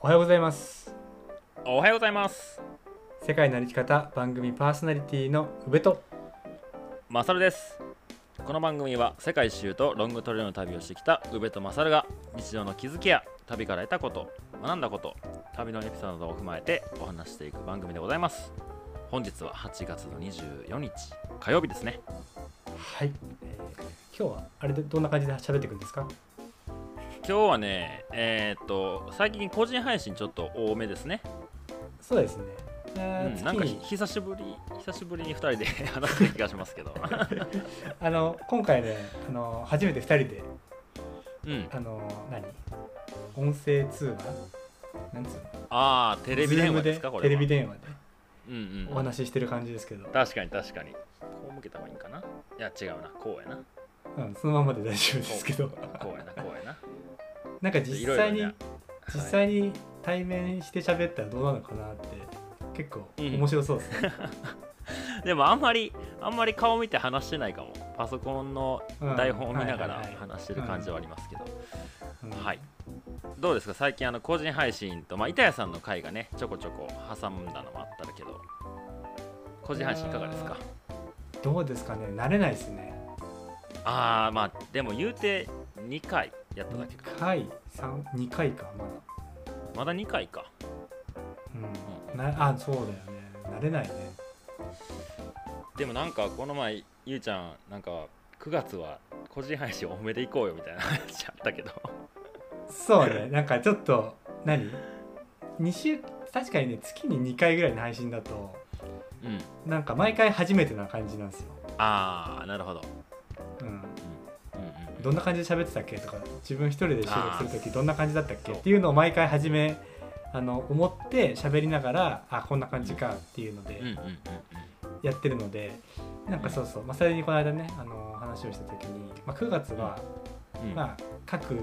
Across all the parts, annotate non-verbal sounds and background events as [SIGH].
おはようございます。おはようございます。世界の歩き方番組パーソナリティの宇部と。マサルです。この番組は世界一周とロングトレイルの旅をしてきた宇部とマサルが日常の気づきや旅から得たこと学んだこと旅のエピソードを踏まえてお話していく番組でございます。本日は8月の24日火曜日ですね。はい、えー今日はあれでどんな感じで喋っていくんですか？今日はねえーっと最近個人配信ちょっと多めですね、そうですね、うえーん、なんか久しぶり久しぶりに2人で [LAUGHS] 話してる気がしますけど。[LAUGHS] あの今回ねあの初めて2人でうん。あの何？音声通話？なんつうの？ああテレビ電話ですか？これは。テレビ電話でうんうんお話ししてる感じですけど、確かに確かに。こう向けた方がいいんかな？いや違うな。こうやな。うん、そのままで大丈夫ですけど。こうやなこうやななんか実際にね。実際に対面して喋ったらどうなのかなって結構うん面白そうですね、[LAUGHS] でもあんまりあんまり顔見て話してないかも。パソコンのうん。台本を見ながら話してる感じはありますけど、うん。はい。どうですか？最近あの個人配信とまあ板谷さんの回がねちょこちょこ挟んだのもあったけど。個人配信いかがですか？どうですかね？慣れないですね。ああーまあでも言うて2回やっただけか。2回三2回かまだ。まだ2回か。うん、なあそうだよね。慣れないね。でもなんかこの前ゆうちゃんなんか9月は個人配信多めで行こうよみたいな話あったけど。そうね。[LAUGHS] なんかちょっと何？2週確かにね月に2回ぐらいの配信だとうん。なんか毎回初めてな感じなんですよ、ああなるほど。うんどんな感じで喋ってたっけとか自分一人で収録する時どんな感じだったっけっていうのを毎回初めあの思って喋りながらあこんな感じかっていうのでやってるのでなんかそうそう、まあ、それにこの間ねあの話をした時に、まあ、9月は、うん。まあ、各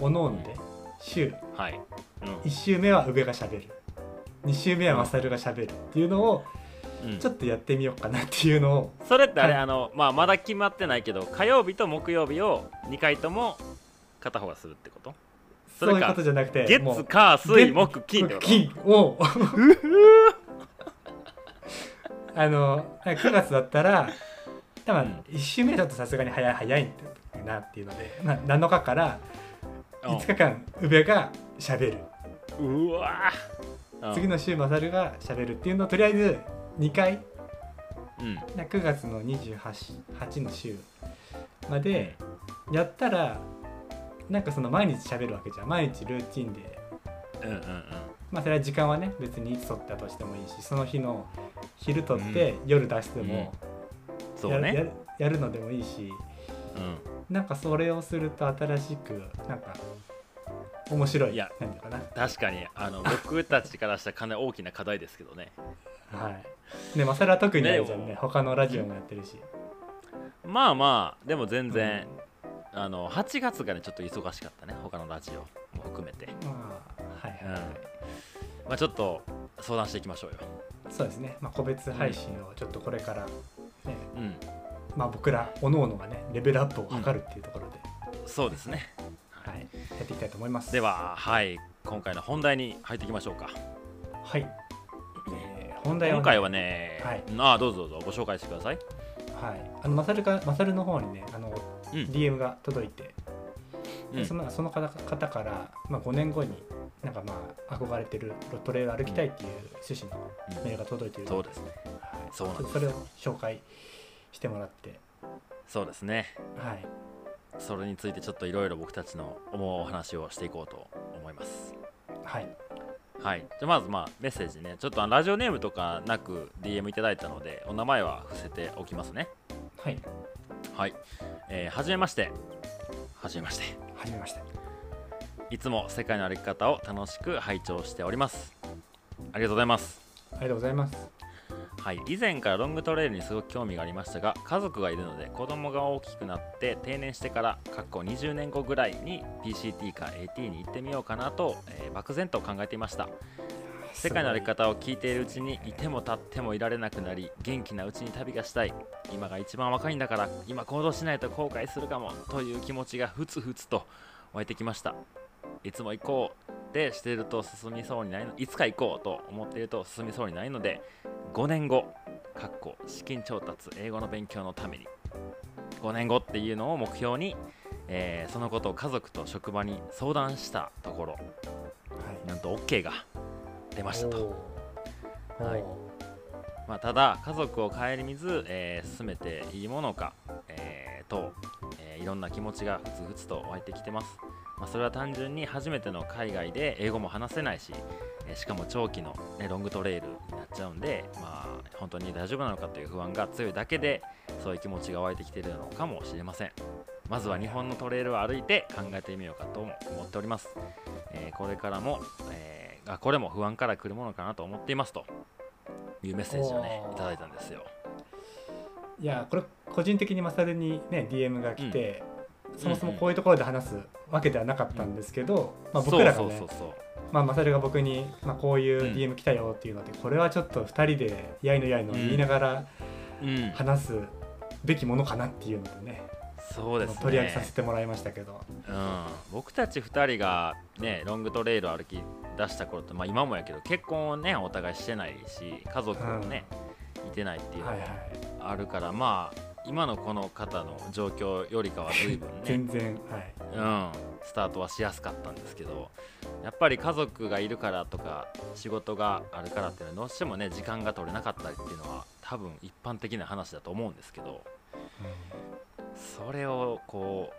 おのおので週はい、うん。1週目は宇部がしゃべる。2週目はマサルがしゃべるっていうのをうんちょっとやってみようかなっていうのを。それってあれ、はい。あのまあまだ決まってないけど火曜日と木曜日を2回とも片方がするってこと？それかそういうことじゃなくて月火水月木金ってこと？金を。[LAUGHS] あの9月だったら多分うん。1週目だとさすがに早い早いなっていうので、まあ、7日から5日間宇部がしゃべる。うんうわー次の週マサルがしゃべるっていうのをとりあえず2回？うん。9月の28 8の週までやったらなんかその毎日しゃべるわけじゃん。毎日ルーティンで。うんうんうん。まあそれは時間はね別にいつ取ったとしてもいいしその日の昼取って夜出してもや,、そうね。ややるのでもいいしうん。なんかそれをすると新しくなんか面白いいやなんかな。確かにあの僕たちからしたらかなり大きな課題ですけどね。はいでまあそれは特にあれじゃんね。ね他のラジオもやってるし。まあまあでも全然、あの8月がねちょっと忙しかったね他のラジオも含めて、まあはいうんはい、まあ、ちょっと相談していきましょうよ。そうですね、まあ、個別配信をちょっとこれから、ね。うん。まあ、僕ら各々がねレベルアップを図るっていうところで、そうですね。はい、やっていきたいと思います。でははい。今回の本題に入っていきましょうか。はい、えー本題は、今回はね、はい。ああどうぞどうぞご紹介してください。はい、あのマサルがマサルの方にねあの、うん。DM が届いて、うん。そのその方方から、まあ、5年後になんかまあ憧れてるトレイル歩きたいっていう趣旨のうん。メールが届いている。のそうですね。はい、そうなんそれを紹介してもらって。そうですね。はい。それについてちょっといろいろ僕たちの思うお話をしていこうと思います。はいはい、じゃあまずまあメッセージね。ちょっとラジオネームとかなく DM いただいたのでお名前は伏せておきますね。はい。はい、えーはじめまして。はじめまして。はじめまして。いつも世界の歩き方を楽しく拝聴しております。ありがとうございます。ありがとうございますはい、以前からロングトレイルにすごく興味がありましたが家族がいるので子供が大きくなって定年してから過去20年後ぐらいに PCT か AT に行ってみようかなと、えー漠然と考えていました。世界の歩き方を聞いているうちにいても立ってもいられなくなり元気なうちに旅がしたい。今が一番若いんだから今行動しないと後悔するかもという気持ちがふつふつと湧いてきました。いつも行こう。ってしてると進みそうにないのいつか行こうと思っていると進みそうにないので5年後かっこ資金調達英語の勉強のために。5年後っていうのを目標に、えーそのことを家族と職場に相談したところはい。なんと OK が出ましたと、はい。まあ、ただ家族を顧みず、えー進めていいものか、えーと、えーいろんな気持ちがふつふつと湧いてきてます、まあ、それは単純に初めての海外で英語も話せないし、えーしかも長期の、ね、ロングトレイルになっちゃうんで、まあ、本当に大丈夫なのかという不安が強いだけでそういう気持ちが湧いてきているのかもしれません。まずは日本のトレイルを歩いて考えてみようかとも思っております、えーこれからも、えーあこれも不安から来るものかなと思っていますというメッセージをねいただいたんですよ。いやこれ個人的にマサルにね DM が来て、そもそもこういうところで話すわけではなかったんですけど、まあ、僕らがねそうそうそうそう。まあ、マサルが僕に、まあ、こういううん。DM 来たよっていうので、これはちょっと2人でやいのやいの言いながらうん、話すべきものかなっていうのでね,、そうですね。取り上げさせてもらいましたけど、うん、僕たち2人がねロングトレイルを歩き出した頃って、まあ、今もやけど結婚をねお互いしてないし家族もね、いてないっていうのはいはい。があるから、まあ今のこの方の状況よりかは随分ね [LAUGHS] 全然はい。うん、スタートはしやすかったんですけどやっぱり家族がいるからとか仕事があるからっていうのはどうしてもね時間が取れなかったりっていうのは多分一般的な話だと思うんですけどそれをこ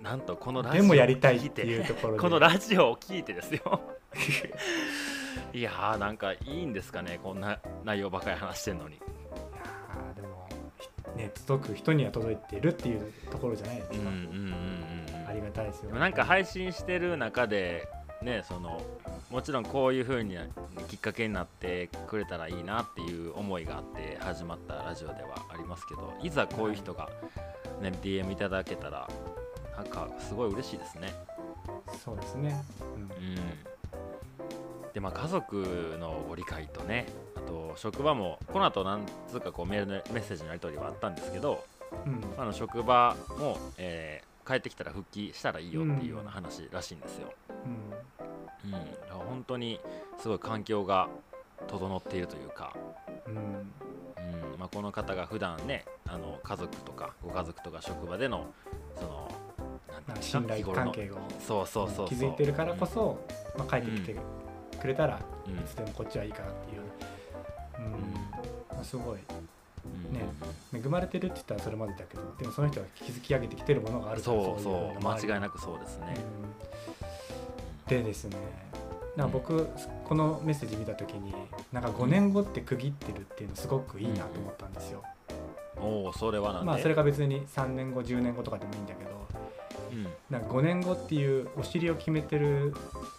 うなんとこのラジオをでもやりたいっていうところでこのラジオを聞いてですよ。[LAUGHS] いやーなんかいいんですかねこんな内容ばかり話してんのにね届く人には届いてるっていうところじゃないですか、うんうんうんうんうん。ありがたいですよ。なんか配信してる中でねそのもちろんこういう風にきっかけになってくれたらいいなっていう思いがあって始まったラジオではありますけどい。ざこういう人が、ね、DM いただけたらなんかすごい嬉しいですね。そうですね、うん。うん、でまあ家族のご理解とねあと職場もこの後なんつうかこうメールのメッセージのやり取りはあったんですけどうん。あの職場も、えー帰ってきたら復帰したらいいよっていうような話らしいんですよ。うん。うん、本当にすごい環境が整っているというか、うん。うん。まあ、この方が普段ねあの家族とかご家族とか職場でのそのなんていうんですか信頼関係をそうそうそう気づいてるからこそ、まあ、帰ってきてくれたら、うん、うんいつでもこっちはいいかなっていう、すごい。うん。ね。恵まれてるって言ったらそれまでだけどでもその人が築き上げてきてるものがあるからそうそう。間違いななくそうですね、でですねな僕このメッセージ見た時になんか5年後って区切ってるっていうのすごくいいなと思ったんですよ、おおそれはまあそれが別に3年後10年後とかでもいいんだけどうん。なんか5年後っていうお尻を決めてる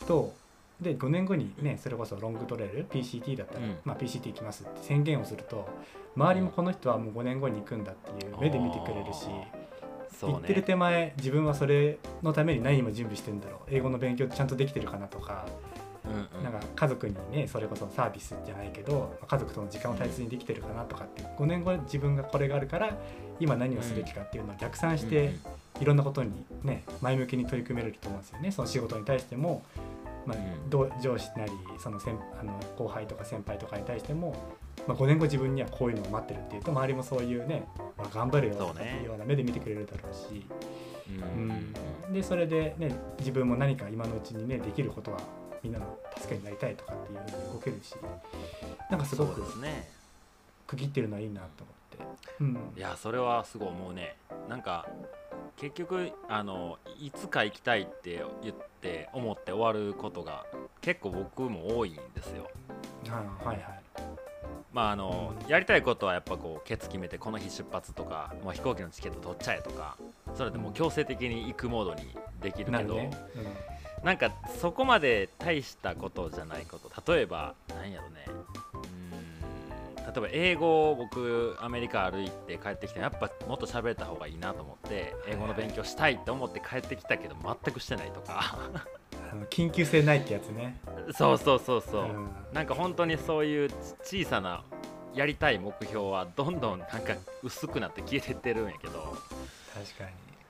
とで5年後にねそれこそロングトレイル PCT だったら、うん。まあ、PCT 行きますって宣言をすると周りもこの人はもう5年後に行くんだっていう目で見てくれるし、ね。行ってる手前自分はそれのために何も準備してんだろう。英語の勉強ちゃんとできてるかなとか、うんうん。なんか家族にねそれこそサービスじゃないけどまあ家族との時間を大切にできてるかなとかって5年後自分がこれがあるから今何をすべきかっていうのを逆算して、いろんなことにね前向きに取り組めると思うんですよね。その仕事に対しても、まあ上司なりその先あの後輩とか先輩とかに対しても、まあ、5年後自分にはこういうのを待ってるっていうと周りもそういうね、まあ、頑張るよっていうような目で見てくれるだろうし。うん。うん。でそれで、ね、自分も何か今のうちにねできることはみんなの助けになりたいとかっていうふうに動けるしなんかすごくですね。区切ってるのはいいなと。思って。うん。いやそれはすごい思うね。なんか結局あのいつか行きたいって言って思って終わることが結構僕も多いんですよ。はいはい。まああのやりたいことはやっぱこうケツ決めてこの日出発とかもう飛行機のチケット取っちゃえとかそれでもう強制的に行くモードにできるけどなるね、なんかそこまで大したことじゃないこと。例えば何やろね。うーん例えば英語を僕アメリカ歩いて帰ってきてやっぱもっと喋れた方がいいなと思って英語の勉強したいって思って帰ってきたけど全くしてないとか。うんあの緊急性ないってやつね。そうそうそうそう、んなんか本当にそういう小さなやりたい目標はどんどんなんか薄くなって消えてってるんやけど。確かに。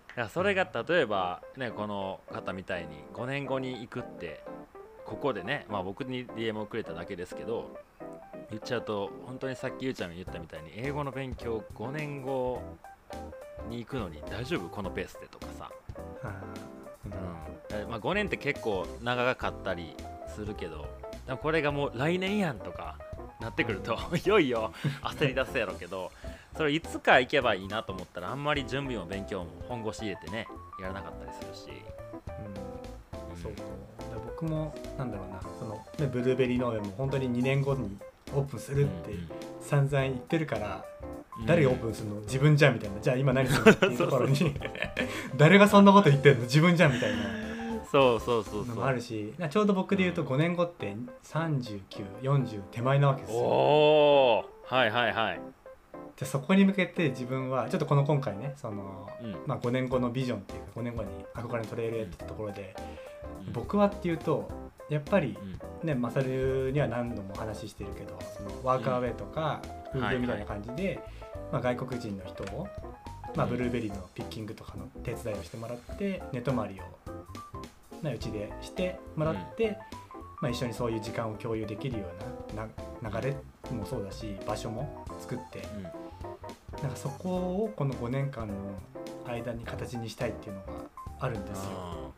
だからそれが例えば、ね、この方みたいに5年後に行くってここでね、まあ、僕に DM をくれただけですけど言っちゃうと本当にさっきゆうちゃんが言ったみたいに英語の勉強5年後に行くのに大丈夫このペースでとかさ、うん。まあ、5年って結構長かったりするけどこれがもう来年やんとかなってくるといよいよ [LAUGHS] 焦り出すやろうけどそれいつか行けばいいなと思ったらあんまり準備も勉強も本腰入れてねやらなかったりするし、うん。そう僕もなんだろうなその、ね、ブルーベリー農園も本当に2年後にオープンするって散々言ってるから、誰がオープンするの？自分じゃんみたいな。じゃあ今何する？[LAUGHS] のっていうところに。[LAUGHS] 誰がそんなこと言ってんの？自分じゃんみたいな。そうそうそうそう。のもあるしなちょうど僕で言うと5年後って3940手前なわけですよ。おおはいはいはい、でそこに向けて自分はちょっとこの今回ねその、うん。まあ、5年後のビジョンっていうか5年後に憧れのトレイルやってたところで、うん。僕はっていうとやっぱりうん。ねマサルには何度もお話ししてるけどそのワークアウェイとかフードみたいな感じで、まあ、外国人の人を、まあ、うん。ブルーベリーのピッキングとかの手伝いをしてもらって寝泊まりをなうちでしてもらって、まあ、一緒にそういう時間を共有できるようなな流れもそうだし場所も作ってうん。なんかそこをこの5年間の間に形にしたいっていうのがあるんですよ。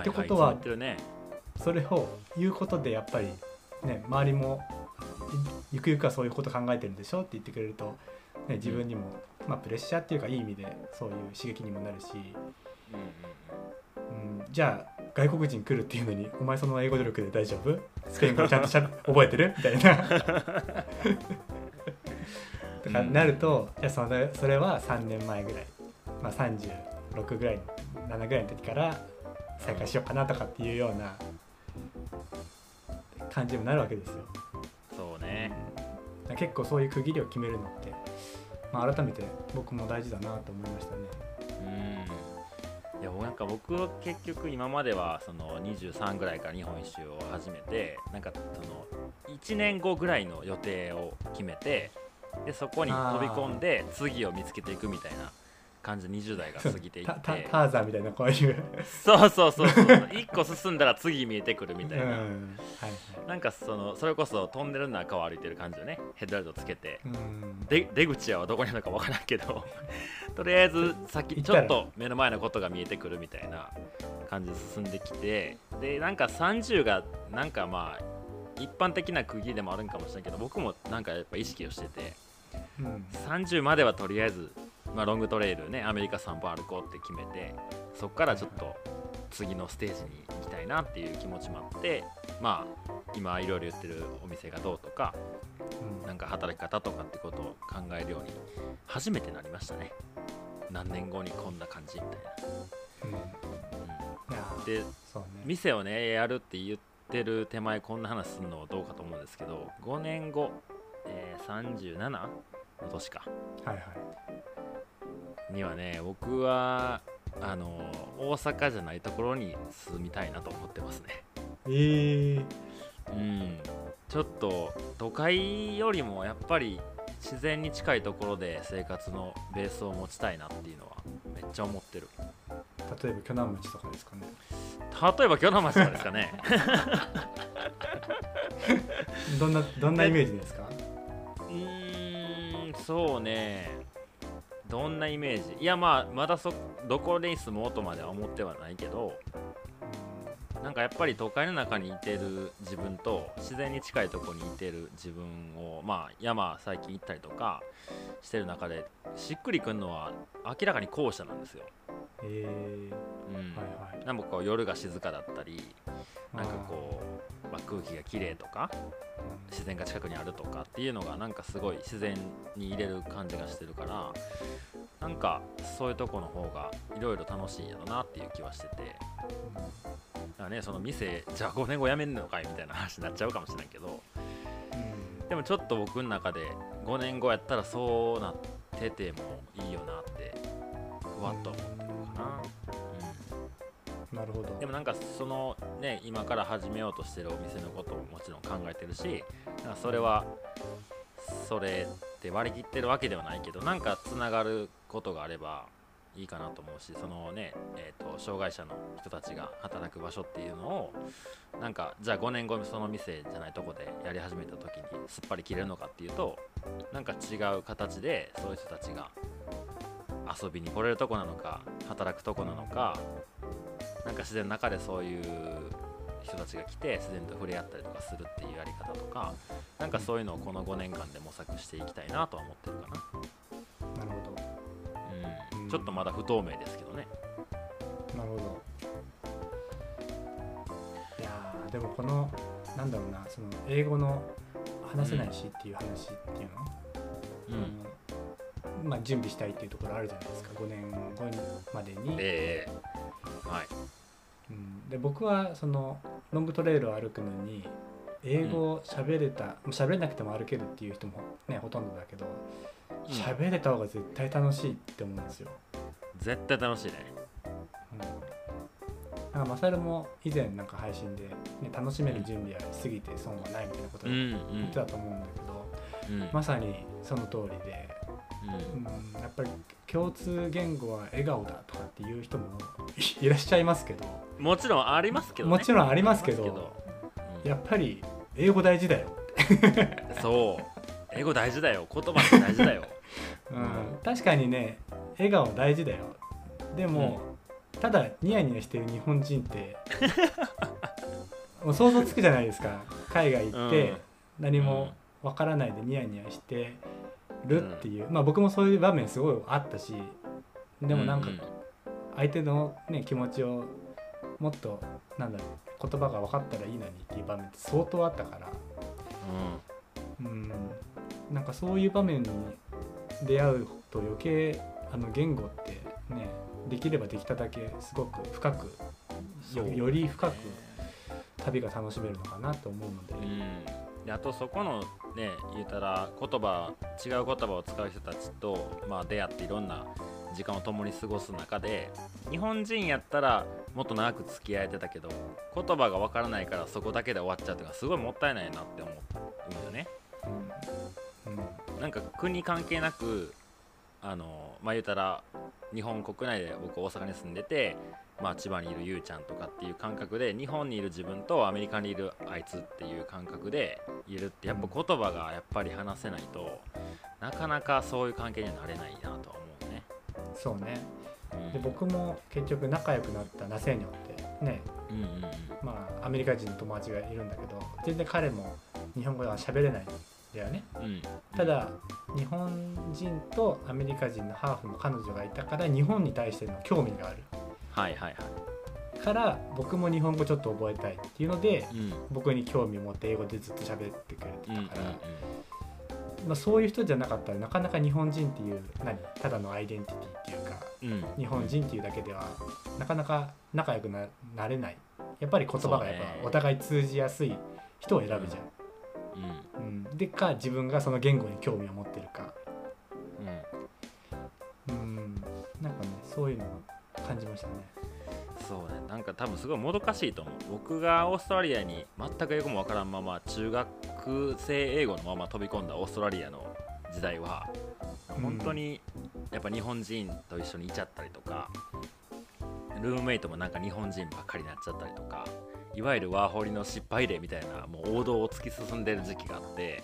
ってことはねそれを言うことでやっぱりね周りもいゆくゆくはそういうこと考えてるんでしょって言ってくれると、ね、自分にも、まあ、プレッシャーっていうかいい意味でそういう刺激にもなるし、うんうん、じゃあ外国人来るっていうのにお前その英語努力で大丈夫？スペイン語ちゃんとしゃ覚えてる？みたいな。[LAUGHS] とかなると、じゃあそれそれは3年前ぐらい、まあ、36ぐらい7ぐらいの時から再開しようかなとかっていうような感じにもなるわけですよ。うんそうね結構そういう区切りを決めるのって、まあ、改めて僕も大事だなと思いましたね。うんいやなんか僕は結局今まではその23ぐらいから日本一周を始めてなんかその1年後ぐらいの予定を決めてでそこに飛び込んで次を見つけていくみたいな感じで20代が過ぎていって。ターザンみたいなこういうそうそうそうそう。1個進んだら次見えてくるみたいな、うん。はいはい。なんかそのそれこそトンネルの中を歩いてる感じでね。ヘッドライトつけて。うん。で出口はどこにあるのかわからんけど。[LAUGHS] とりあえず先ちょっと目の前のことが見えてくるみたいな感じで進んできて。でなんか30がなんかまあ一般的な区切りでもあるんかもしれないけど僕もなんかやっぱ意識をしてて。うん。30まではとりあえず、まあ、ロングトレイルねアメリカ散歩歩こうって決めてそこからちょっと次のステージに行きたいなっていう気持ちもあってまあ今いろいろ言ってるお店がどうとかうん。なんか働き方とかってことを考えるように初めてなりましたね。何年後にこんな感じみたいうん。いやな、ーでね。店をねやるって言ってる手前こんな話するのはどうかと思うんですけど5年後、えー、37の年か。はいはいにはね僕はあの大阪じゃないところに住みたいなと思ってますね。えー、うん。ちょっと都会よりもやっぱり自然に近いところで生活のベースを持ちたいなっていうのはめっちゃ思ってる。例えば鋸南町とかですかね。例えば鋸南町とかですかね。[LAUGHS] どんなどんなイメージですか？[LAUGHS] うーんそうねどんなイメージ？いやまあまだそどこに住もうとまでは思ってはないけどなんかやっぱり都会の中にいてる自分と自然に近いところにいてる自分をまあ山最近行ったりとかしてる中でしっくりくるのは明らかに後者なんですよ。えうん。ー、はいはい。なんかこう夜が静かだったりなんかこう、まあ、空気が綺麗とか自然が近くにあるとかっていうのがなんかすごい自然に入れる感じがしてるからなんかそういうとこの方がいろいろ楽しいんやろなっていう気はしててだからねその店じゃあ5年後辞めんのかいみたいな話になっちゃうかもしれないけどうんでもちょっと僕の中で5年後やったらそうなっててもいいよなってふわっと思って。なるほど。でもなんかそのね今から始めようとしてるお店のことももちろん考えてるしなんかそれはそれって割り切ってるわけではないけどなんかつながることがあればいいかなと思うしそのね、えーと、障害者の人たちが働く場所っていうのをなんかじゃあ5年後その店じゃないとこでやり始めた時にすっぱり切れるのかっていうとなんか違う形でそういう人たちが遊びに来れるとこなのか働くとこなのかなんか自然の中でそういう人たちが来て自然と触れ合ったりとかするっていうやり方とかなんかそういうのをこの5年間で模索していきたいなとは思ってるかな。なるほど、うん、ちょっとまだ不透明ですけどね。なるほど。いやでもこのなんだろうなその英語の話せないしっていう話っていうの、うん、まあ、準備したいっていうところあるじゃないですか。5年後までに。えー、はい。うん、で僕はそのロングトレイルを歩くのに英語を喋れた喋、うん、れなくても歩けるっていう人もねほとんどだけど喋、うん、れた方が絶対楽しいって思うんですよ。絶対楽しいね。うん。なんかマサルも以前なんか配信で、ね、楽しめる準備はしすぎて損はないみたいなことを言ってたと思うんだけど、うんうん、まさにその通りで、うん、うん、やっぱり共通言語は笑顔だとかっていう人も [LAUGHS] いらっしゃいますけど。もちろんありますけど、ね、もちろんありますけど、うん、やっぱり英語大事だよ [LAUGHS] そう。英語大事だよ。言葉って大事だよ、[LAUGHS] うん、確かにね笑顔大事だよ。でも、うん、ただニヤニヤしてる日本人ってもう想像つくじゃないですか。海外行って何もわからないでニヤニヤしてるっていう、うん、まあ僕もそういう場面すごいあったしでもなんか相手の、ね、気持ちをもっとなんだろう言葉が分かったらいいのにっていう場面って相当あったから、うん、うん、なんかそういう場面に出会うと余計あの言語ってねできればできただけすごく深くより深く旅が楽しめるのかなと思うので。うんであとそこのね言うたら言葉違う言葉を使う人たちと、まあ、出会っていろんな時間を共に過ごす中で日本人やったらもっと長く付き合えてたけど言葉がわからないからそこだけで終わっちゃうというのはすごいもったいないなって思うんよね。うん、なんか国関係なくあのまあ言うたら日本国内で僕大阪に住んでてまあ、千葉にいるゆうちゃんとかっていう感覚で日本にいる自分とアメリカにいるあいつっていう感覚でいるってやっぱ言葉がやっぱり話せないとなかなかそういう関係にはなれないなとは思うね。そうね、うん、で僕も結局仲良くなったナセーニョってね、うんうんうん、まあアメリカ人の友達がいるんだけど全然彼も日本語では喋れないんだよね、うん、ただ日本人とアメリカ人のハーフの彼女がいたから日本に対しての興味がある。はいはいはいから僕も日本語ちょっと覚えたいっていうので、うん、僕に興味を持って英語でずっと喋ってくれてたから、まあ、そういう人じゃなかったらなかなか日本人っていう何ただのアイデンティティっていうか、うん、日本人っていうだけではなかなか仲良くななれない。やっぱり言葉がやっぱお互い通じやすい人を選ぶじゃん。うん、うん、でか自分がその言語に興味を持ってるか。うん、うん。なんかねそういうの感じましたねそうね。なんか多分すごいもどかしいと思う。僕がオーストラリアに全く英語もわからんまま中学生英語のまま飛び込んだオーストラリアの時代は本当にやっぱ日本人と一緒にいちゃったりとか、ルームメイトもなんか日本人ばっかりになっちゃったりとかいわゆるワーホリの失敗例みたいなもう王道を突き進んでる時期があって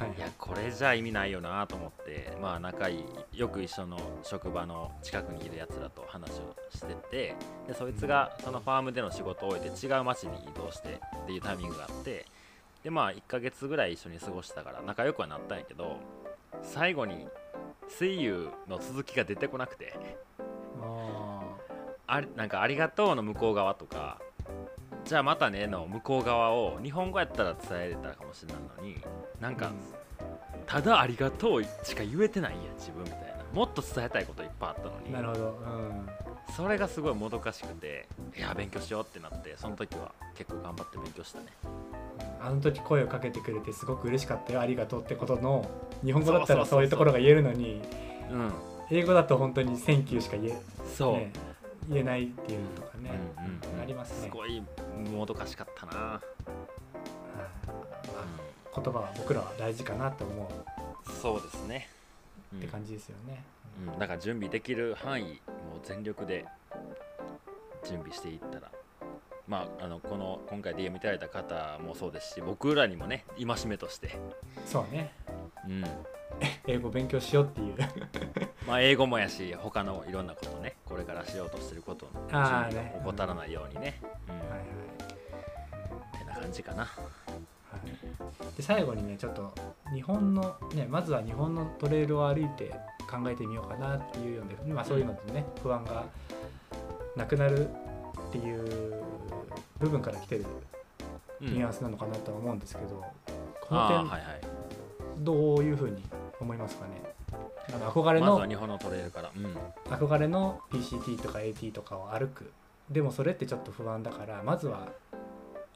はい、い。やこれじゃ意味ないよなと思ってまあ仲いいよく一緒の職場の近くにいるやつらと話をしててでそいつがそのファームでの仕事を終えて違う町に移動してっていうタイミングがあってでまあ1ヶ月ぐらい一緒に過ごしたから仲良くはなったんやけど最後に「水遊」の続きが出てこなくてあなんか「ありがとう」の向こう側とかじゃあまたねの向こう側を日本語やったら伝えれたかもしれないのになんか、ただありがとうしか言えてないや自分みたいな。もっと伝えたいこといっぱいあったのに。なるほど、うん、それがすごいもどかしくていや勉強しようってなってその時は結構頑張って勉強したね。あの時声をかけてくれてすごく嬉しかったよ。ありがとうってことの日本語だったらそういうところが言えるのに英語だと本当に「Thank you」しか言えそう、ね、言えないっていうとかね、ありますね。すごいもどかしかったな、まあ、言葉は僕らは大事かなと思う。そうですね。って感じですよね、うん、だから準備できる範囲う全力で準備していったら。まああのこの今回 DM いただいた方もそうですし僕らにもね戒めとして、そうね。うん [LAUGHS] 英語勉強しようっていう。[LAUGHS] まあ、英語もやし他のいろんなことねこれからしようとしてることを怠らないようにね、うん。はいはい。ってな感じかな。はい、で最後にねちょっと日本のねまずは日本のトレイルを歩いて考えてみようかなっていうので、まあ、そういうのでね、不安がなくなるっていう部分から来てるうん。ニュアンスなのかなとは思うんですけど、こあーのはいはい。点どういうふうに思いますかね。あの憧れまずの、は日本のトレイルから、うん、憧れの PCT とか AT とかを歩く。でもそれってちょっと不安だからまずは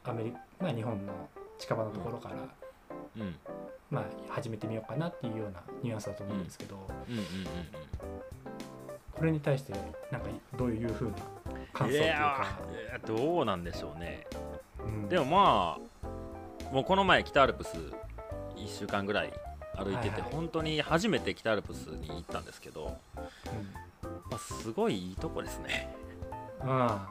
アメリカ、まあ、日本の近場のところから、うん。まあ、始めてみようかなっていうようなニュアンスだと思うんですけど、うんうんうんこれに対してなんかどういうふうな感想というやか、ーいやどうなんでしょうね。うん。でもまあもうこの前北アルプス1週間ぐらい歩いてて、はいはい。本当に初めて北アルプスに行ったんですけど、まあ、すごいいいとこですね。うん、あ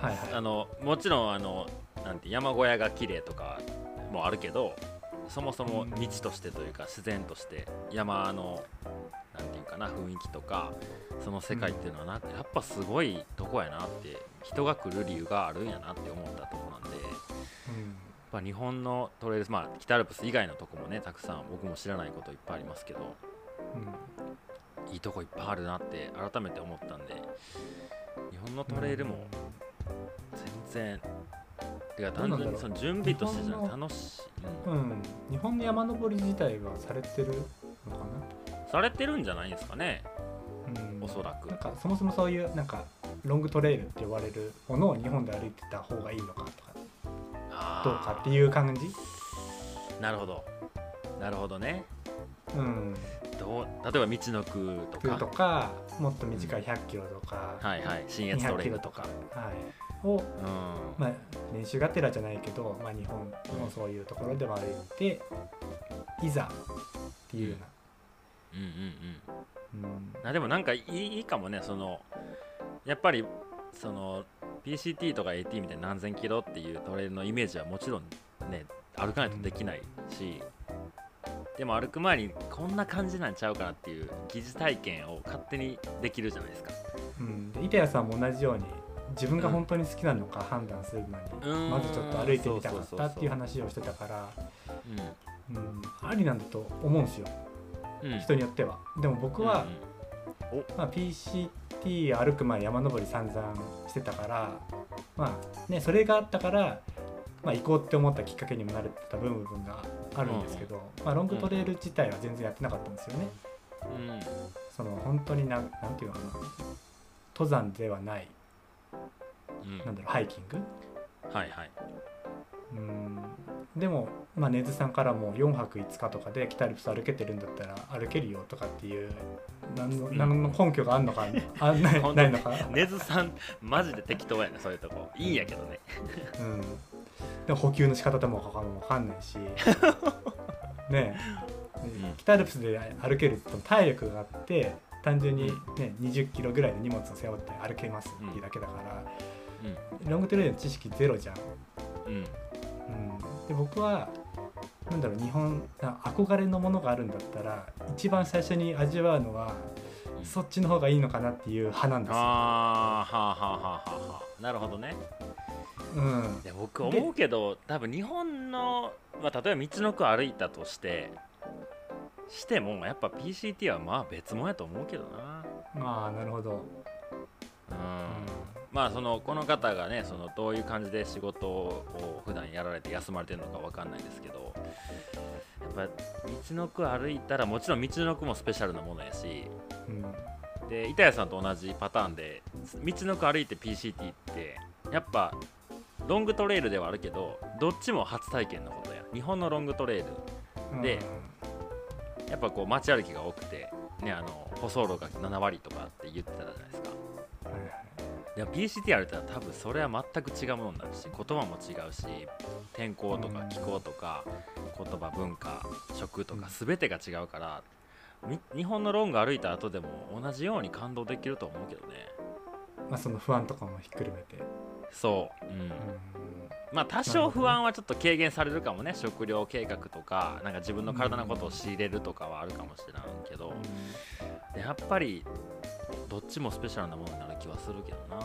あはいはい。あのもちろんあのなんて山小屋が綺麗とかもあるけどそもそも道としてというか自然として山のなんていうかな雰囲気とかその世界っていうのはなやっぱすごいとこやなって人が来る理由があるんやなって思ったとこなんでぱ日本のトレイルまあ北アルプス以外のとこもねたくさん僕も知らないこといっぱいありますけどうん。うんいいとこいっぱいあるなって改めて思ったんで日本のトレイルも全然てか単純にその準備としてじゃなくて楽しい、うん。うん、日本の山登り自体はされてるのかされてるんじゃないですかねな、うん、おそらく。なんかそもそもそういうなんかロングトレイルって呼ばれるものを日本で歩いてた方がいいのかとかあーどうかっていう感じ、なるほど。なるほどね。うん、どう例えば道の区とか。とかもっと短い100キロとか、はいはい。新越ト200キロレイルとか。はい、を、うん。まあ、練習がてらじゃないけど、まあ、日本のそういうところでも歩いていざっていうようん。うんうんうな、うん。あでもなんかいいかもね。そのやっぱりその PCT とか AT みたいな何千キロっていうトレイルのイメージはもちろんね歩かないとできないし、でも歩く前にこんな感じなんちゃうかなっていう疑似体験を勝手にできるじゃないですか。うん、で板谷さんも同じように自分が本当に好きなのか判断するのに、うん。まずちょっと歩いてみたかったっていう話をしてたから、ありなんだと思うんですよ。ん、うん、人によっては。でも僕は、うんまあ、PCT 歩く前山登り散々してたからまあねそれがあったから、まあ、行こうって思ったきっかけにもなれてた部分があるんですけど、まあ、ロングトレイル自体は全然やってなかったんですよね。うん。うんその本当にななんていうのかな。登山ではないうん。なんだろうハイキング？はいはい。うんでも、まあ、根津さんからも4泊5日とかで北アルプス歩けてるんだったら歩けるよとかっていう何のうん。何の根拠があるのか [LAUGHS] あんないないのか、根津さんマジで適当やねそういうとこ。いいんやけどね。うん、でも補給の仕方ともかも分かんないし。[LAUGHS] ね。北アルプスで歩けると体力があって単純に、ね、20キロぐらいの荷物を背負って歩けますっていうだけだから、ロングトレイルの知識ゼロじゃん。うん。うん。うん、で僕はなんだろう日本あ憧れのものがあるんだったら一番最初に味わうのはうん。そっちの方がいいのかなっていう派なんですよ。あーはあはあはあはあ。はあなるほどね。うん。いや僕思うけど多分日本の、まあ、例えば道の区歩いたとしてしてもやっぱ PCT はまあ別物やと思うけどな。まあなるほど。うんまあそのこの方がねそのどういう感じで仕事を普段やられて休まれてるのかわかんないですけどやっぱ道の区歩いたらもちろん道の区もスペシャルなものやしうん。で板谷さんと同じパターンで道の区歩いて PCT ってやっぱロングトレイルではあるけどどっちも初体験のことや。日本のロングトレイルうん。でやっぱこう街歩きが多くて、ね、あの舗装路が7割とかって言ってたじゃないですかでも PCT 歩いたら多分それは全く違うものになるし言葉も違うし天候とか気候とか言葉文化食とか全てが違うからみ日本のロング歩いた後でも同じように感動できると思うけどね。まあその不安とかもひっくるめて。そう、うん。うん。まあ多少不安はちょっと軽減されるかもね。食料計画とかなんか自分の体のことを仕入れるとかはあるかもしれないけど、でやっぱりどっちもスペシャルなものになる気はするけどな。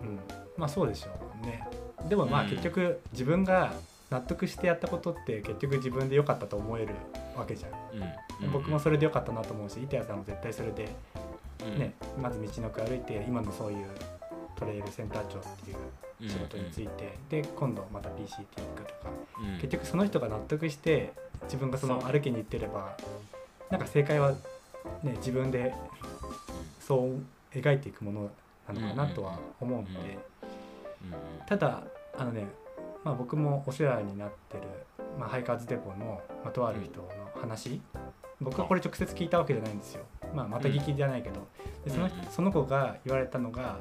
うん。まあそうでしょうね。でもまあうん。結局自分が納得してやったことって結局自分で良かったと思えるわけじゃん、うん。僕もそれで良かったなと思うし板谷さんも絶対それでうん。ね、まず道のく歩いて今のそういうトレイルセンター長っていう仕事について、で今度また PCT 行くとか。うん。結局その人が納得して自分がその歩きに行ってればなんか正解は、ね、自分でそう描いていくものなのかなとは思うんで、ただあのね、まあ、僕もお世話になってる、まあ、ハイカーズデポの、まあ、とある人の話。僕はこれ直接聞いたわけじゃないんですよ、まあ、また聞きじゃないけど、でそのその子が言われたのが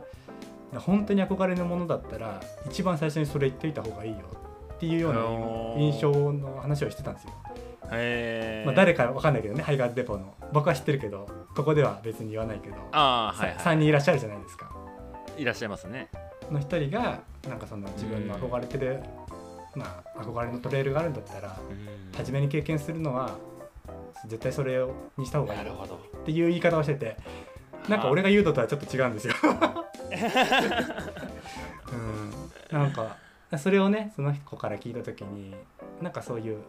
本当に憧れのものだったら一番最初にそれ言っといた方がいいよっていうような印象の話をしてたんですよ、まあ、誰かわかんないけどねハイカーズデポの。僕は知ってるけどここでは別に言わないけど、ああはいさ3は人いらっしゃるじゃないですか。いいらっしゃいますね。の一人がなんかその自分の憧れてる、まあ憧れのトレイルがあるんだったらうん。初めに経験するのは絶対それをにした方がいい。るほど。っていう言い方をしててなんか俺が言うのとはちょっと違うんですよ。[LAUGHS] うん、なんかそれをねその子から聞いた時になんかそういう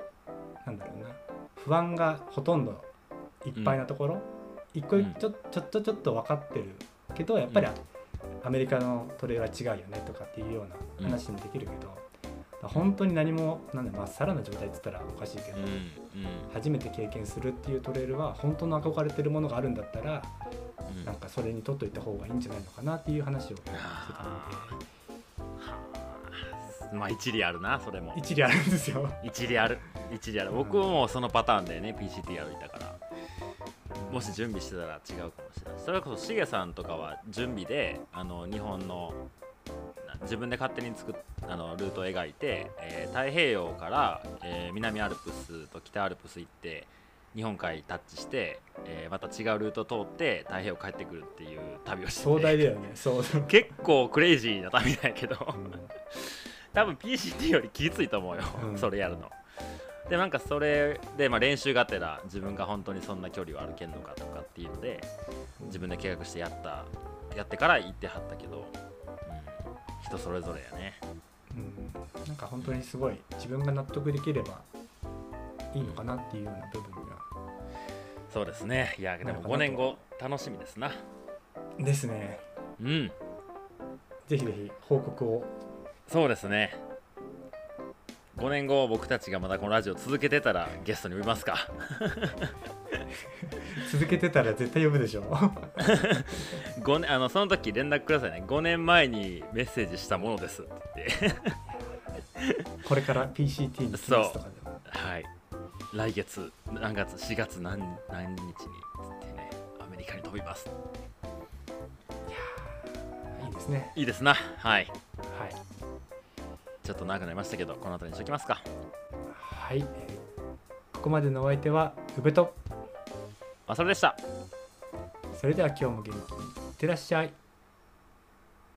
なんだろうな。不安がほとんどいっぱいなところ、一個うん。ちょちょっとちょっと分かってるけどやっぱりうん。アメリカのトレイルは違うよねとかっていうような話もできるけど、本当に何もなんだまっさらな状態って言ったらおかしいけど、うんうん。初めて経験するっていうトレイルは本当の憧れてるものがあるんだったらうん。なんかそれに取っといた方がいいんじゃないのかなっていう話をしてたのはあまあ一理あるなそれも。で一理あるんですよ。一理ある。一理ある。僕もそのパターンでね PCT 歩いたから。もし準備してたら違うかもしれない。それこそしげさんとかは準備であの日本のな自分で勝手に作っあのルートを描いて、えー太平洋から、えー南アルプスと北アルプス行って日本海タッチして、えーまた違うルートを通って太平洋帰ってくるっていう旅をして。壮大だよね。そう。[LAUGHS] 結構クレイジーな旅なんやけど。うん多分 PCT よりきついと思うよ、うん。それやるの。でなんかそれで、まあ、練習がてら自分が本当にそんな距離を歩けるのかとかっていうので自分で計画してやったやってから行ってはったけど、うん、人それぞれやね。うん。なんか本当にすごい自分が納得できればいいのかなっていうような部分が。そうですね。いやでもなるほど5年後楽しみですな。ですね。うん。ぜひぜひ報告をそうですね。5年後僕たちがまだこのラジオ続けてたらゲストに呼びますか。[LAUGHS] 続けてたら絶対呼ぶでしょ。[LAUGHS] 5年あのその時連絡くださいね。5年前にメッセージしたものですって。言ってこれから PCT に来ますとかでも。はい。来月何月4月何何日につってねアメリカに飛びますいいですね。いいですな。はい。はい。ちょっと長くなりましたけどこの後にしときますかはい。えーここまでのお相手は宇部とあそれでしたそれでは今日も元気にいってらっしゃい。